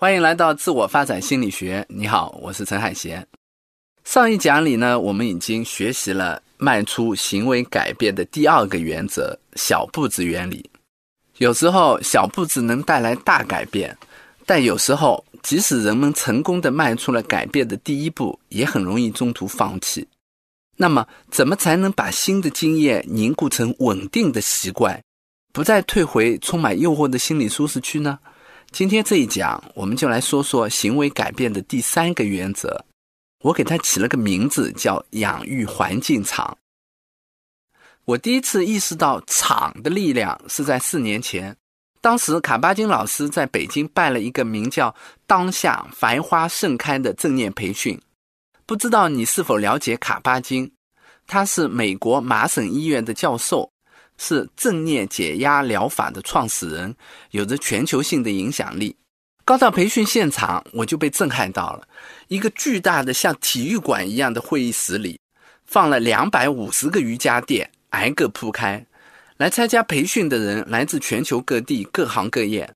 欢迎来到自我发展心理学。你好，我是陈海贤。上一讲里呢，我们已经学习了迈出行为改变的第二个原则——小步子原理。有时候小步子能带来大改变，但有时候即使人们成功的迈出了改变的第一步，也很容易中途放弃。那么，怎么才能把新的经验凝固成稳定的习惯，不再退回充满诱惑的心理舒适区呢？今天这一讲，我们就来说说行为改变的第三个原则。我给它起了个名字，叫“养育环境场”。我第一次意识到场的力量是在四年前，当时卡巴金老师在北京办了一个名叫“当下繁花盛开”的正念培训。不知道你是否了解卡巴金？他是美国麻省医院的教授。是正念解压疗法的创始人，有着全球性的影响力。刚到培训现场，我就被震撼到了。一个巨大的像体育馆一样的会议室里，放了两百五十个瑜伽垫，挨个铺开。来参加培训的人来自全球各地，各行各业。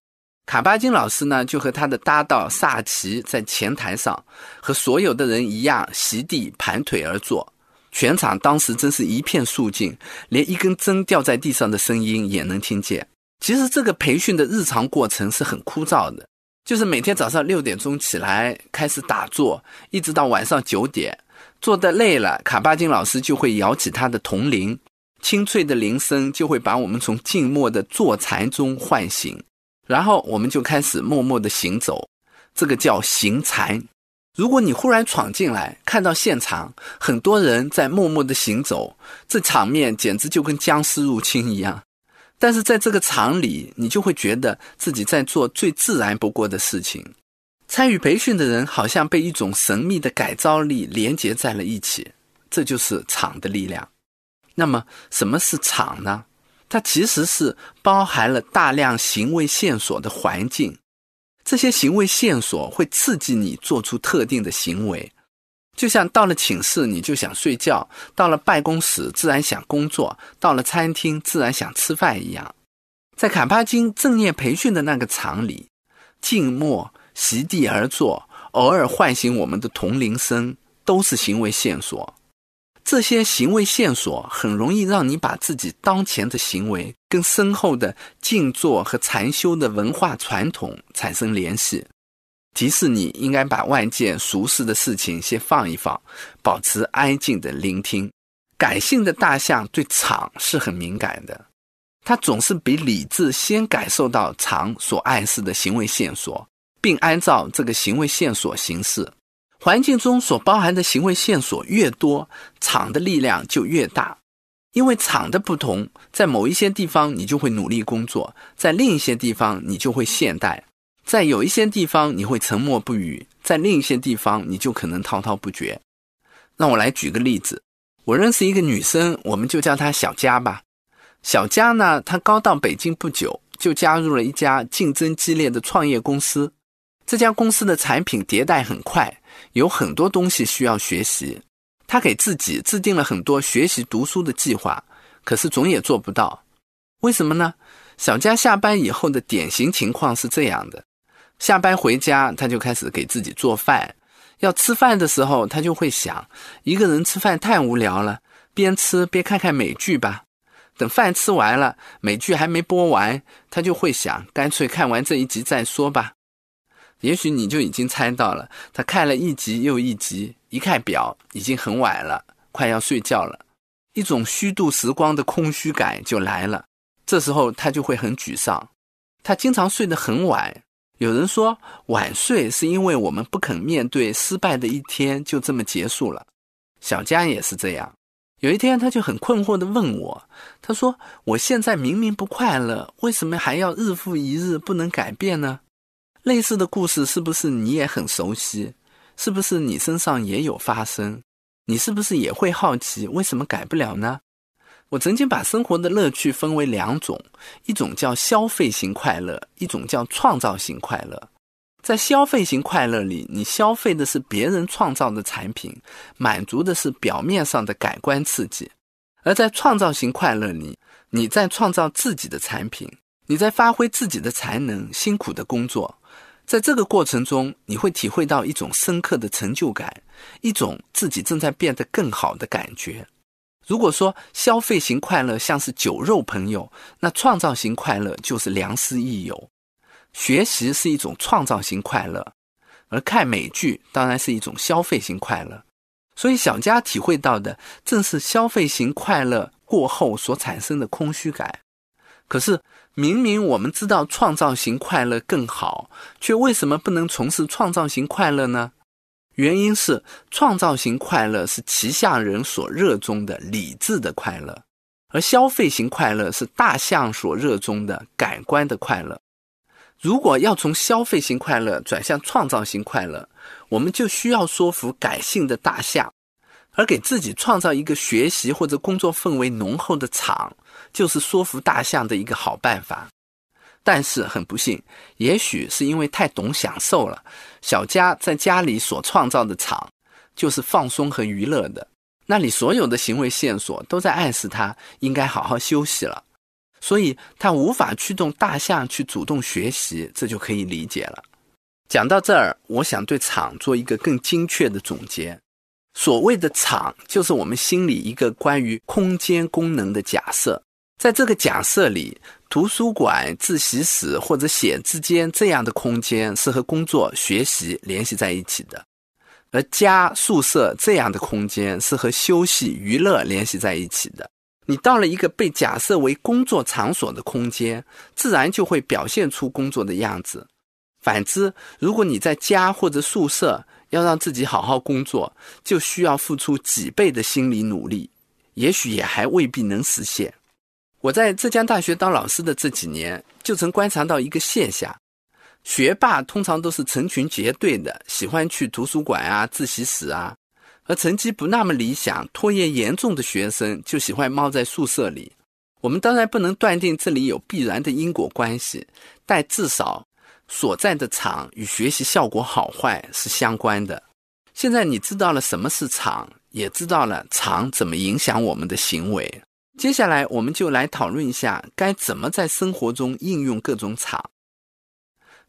卡巴金老师呢，就和他的搭档萨奇在前台上，和所有的人一样，席地盘腿而坐。全场当时真是一片肃静，连一根针掉在地上的声音也能听见。其实这个培训的日常过程是很枯燥的，就是每天早上六点钟起来开始打坐，一直到晚上九点，坐得累了，卡巴金老师就会摇起他的铜铃，清脆的铃声就会把我们从静默的坐禅中唤醒，然后我们就开始默默的行走，这个叫行禅。如果你忽然闯进来，看到现场很多人在默默的行走，这场面简直就跟僵尸入侵一样。但是在这个场里，你就会觉得自己在做最自然不过的事情。参与培训的人好像被一种神秘的改造力连接在了一起，这就是场的力量。那么，什么是场呢？它其实是包含了大量行为线索的环境。这些行为线索会刺激你做出特定的行为，就像到了寝室你就想睡觉，到了办公室自然想工作，到了餐厅自然想吃饭一样。在卡巴金正念培训的那个场里，静默、席地而坐，偶尔唤醒我们的铜铃声，都是行为线索。这些行为线索很容易让你把自己当前的行为跟深厚的静坐和禅修的文化传统产生联系，提示你应该把外界俗世的事情先放一放，保持安静的聆听。感性的大象对场是很敏感的，它总是比理智先感受到场所暗示的行为线索，并按照这个行为线索行事。环境中所包含的行为线索越多，场的力量就越大。因为场的不同，在某一些地方你就会努力工作，在另一些地方你就会懈怠；在有一些地方你会沉默不语，在另一些地方你就可能滔滔不绝。让我来举个例子，我认识一个女生，我们就叫她小佳吧。小佳呢，她刚到北京不久，就加入了一家竞争激烈的创业公司。这家公司的产品迭代很快。有很多东西需要学习，他给自己制定了很多学习读书的计划，可是总也做不到。为什么呢？小佳下班以后的典型情况是这样的：下班回家，他就开始给自己做饭。要吃饭的时候，他就会想，一个人吃饭太无聊了，边吃边看看美剧吧。等饭吃完了，美剧还没播完，他就会想，干脆看完这一集再说吧。也许你就已经猜到了，他看了一集又一集，一看表已经很晚了，快要睡觉了，一种虚度时光的空虚感就来了。这时候他就会很沮丧。他经常睡得很晚。有人说晚睡是因为我们不肯面对失败的一天就这么结束了。小佳也是这样。有一天他就很困惑地问我：“他说我现在明明不快乐，为什么还要日复一日不能改变呢？”类似的故事是不是你也很熟悉？是不是你身上也有发生？你是不是也会好奇为什么改不了呢？我曾经把生活的乐趣分为两种，一种叫消费型快乐，一种叫创造型快乐。在消费型快乐里，你消费的是别人创造的产品，满足的是表面上的感官刺激；而在创造型快乐里，你在创造自己的产品。你在发挥自己的才能，辛苦的工作，在这个过程中，你会体会到一种深刻的成就感，一种自己正在变得更好的感觉。如果说消费型快乐像是酒肉朋友，那创造型快乐就是良师益友。学习是一种创造型快乐，而看美剧当然是一种消费型快乐。所以小佳体会到的正是消费型快乐过后所产生的空虚感。可是明明我们知道创造型快乐更好，却为什么不能从事创造型快乐呢？原因是创造型快乐是骑象人所热衷的理智的快乐，而消费型快乐是大象所热衷的感官的快乐。如果要从消费型快乐转向创造型快乐，我们就需要说服感性的大象，而给自己创造一个学习或者工作氛围浓厚的场，就是说服大象的一个好办法。但是很不幸，也许是因为太懂享受了，小佳在家里所创造的场，就是放松和娱乐的，那里所有的行为线索都在暗示他应该好好休息了。所以，他无法驱动大象去主动学习，这就可以理解了。讲到这儿，我想对场做一个更精确的总结。所谓的场，就是我们心里一个关于空间功能的假设。在这个假设里，图书馆、自习室或者写字间这样的空间是和工作、学习联系在一起的，而家、宿舍这样的空间是和休息、娱乐联系在一起的。你到了一个被假设为工作场所的空间，自然就会表现出工作的样子。反之，如果你在家或者宿舍要让自己好好工作，就需要付出几倍的心理努力，也许也还未必能实现。我在浙江大学当老师的这几年，就曾观察到一个现象：学霸通常都是成群结队的，喜欢去图书馆啊、自习室啊。而成绩不那么理想、拖延严重的学生就喜欢猫在宿舍里。我们当然不能断定这里有必然的因果关系，但至少所在的场与学习效果好坏是相关的。现在你知道了什么是场，也知道了场怎么影响我们的行为。接下来，我们就来讨论一下该怎么在生活中应用各种场。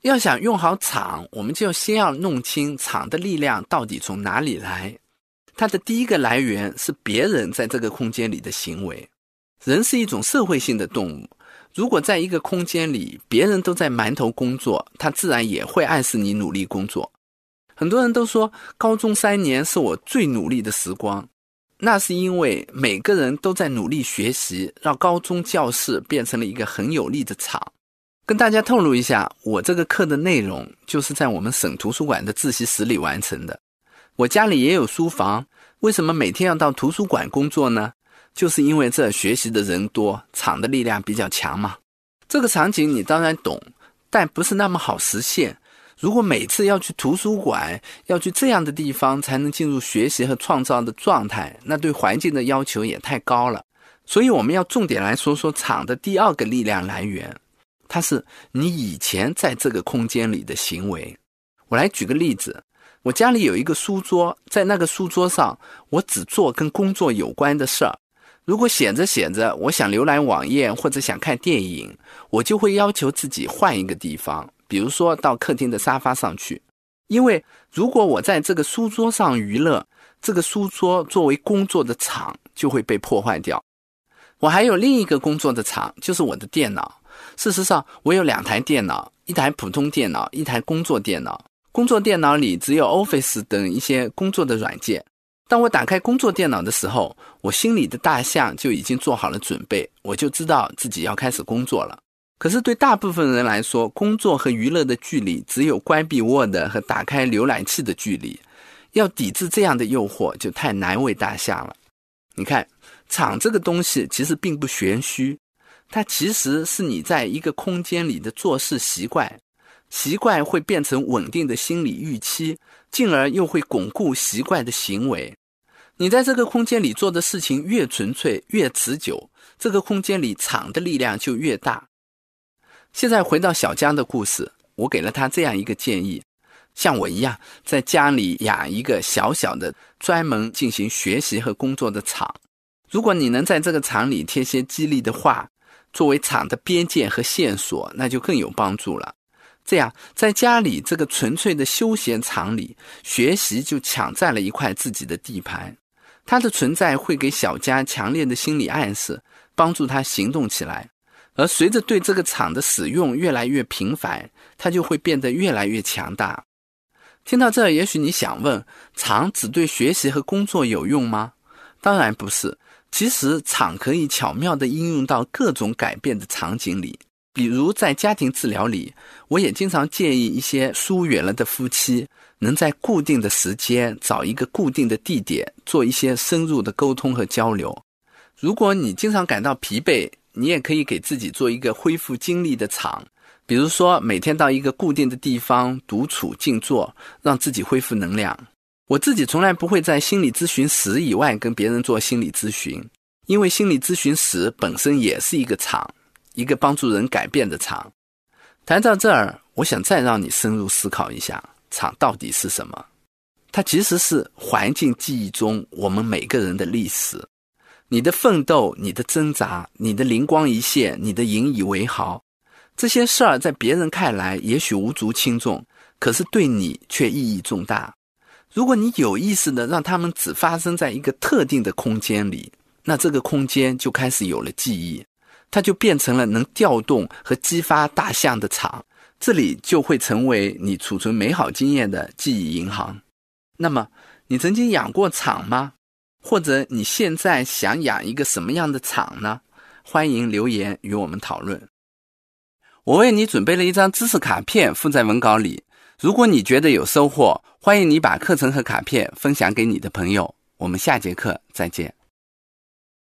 要想用好场，我们就先要弄清场的力量到底从哪里来。它的第一个来源是别人在这个空间里的行为。人是一种社会性的动物，如果在一个空间里，别人都在埋头工作，他自然也会暗示你努力工作。很多人都说，高中三年是我最努力的时光，那是因为每个人都在努力学习，让高中教室变成了一个很有力的场。跟大家透露一下，我这个课的内容就是在我们省图书馆的自习室里完成的。我家里也有书房，为什么每天要到图书馆工作呢？就是因为这学习的人多，场的力量比较强嘛。这个场景你当然懂，但不是那么好实现。如果每次要去图书馆，要去这样的地方才能进入学习和创造的状态，那对环境的要求也太高了。所以我们要重点来说说场的第二个力量来源，它是你以前在这个空间里的行为。我来举个例子。我家里有一个书桌，在那个书桌上，我只做跟工作有关的事儿。如果写着写着，我想浏览网页或者想看电影，我就会要求自己换一个地方，比如说到客厅的沙发上去。因为如果我在这个书桌上娱乐，这个书桌作为工作的场就会被破坏掉。我还有另一个工作的场，就是我的电脑。事实上，我有两台电脑，一台普通电脑，一台工作电脑。工作电脑里只有 Office 等一些工作的软件。当我打开工作电脑的时候，我心里的大象就已经做好了准备，我就知道自己要开始工作了。可是对大部分人来说，工作和娱乐的距离只有关闭 Word 和打开浏览器的距离。要抵制这样的诱惑，就太难为大象了。你看，场这个东西其实并不玄虚，它其实是你在一个空间里的做事习惯。习惯会变成稳定的心理预期，进而又会巩固习惯的行为。你在这个空间里做的事情越纯粹、越持久，这个空间里场的力量就越大。现在回到小江的故事，我给了他这样一个建议：像我一样，在家里养一个小小的、专门进行学习和工作的场。如果你能在这个场里贴些激励的话，作为场的边界和线索，那就更有帮助了。这样，在家里这个纯粹的休闲场里，学习就抢占了一块自己的地盘。它的存在会给小佳强烈的心理暗示，帮助他行动起来。而随着对这个场的使用越来越频繁，它就会变得越来越强大。听到这，也许你想问：场只对学习和工作有用吗？当然不是。其实，场可以巧妙地应用到各种改变的场景里。比如在家庭治疗里，我也经常建议一些疏远了的夫妻，能在固定的时间找一个固定的地点，做一些深入的沟通和交流。如果你经常感到疲惫，你也可以给自己做一个恢复精力的场，比如说每天到一个固定的地方独处静坐，让自己恢复能量。我自己从来不会在心理咨询室以外跟别人做心理咨询，因为心理咨询室本身也是一个场。一个帮助人改变的场，谈到这儿，我想再让你深入思考一下，场到底是什么？它其实是环境记忆中我们每个人的历史。你的奋斗，你的挣扎，你的灵光一现，你的引以为豪，这些事儿在别人看来也许无足轻重，可是对你却意义重大。如果你有意识的让他们只发生在一个特定的空间里，那这个空间就开始有了记忆。它就变成了能调动和激发大象的场，这里就会成为你储存美好经验的记忆银行。那么，你曾经养过场吗？或者你现在想养一个什么样的场呢？欢迎留言与我们讨论。我为你准备了一张知识卡片，附在文稿里。如果你觉得有收获，欢迎你把课程和卡片分享给你的朋友。我们下节课再见。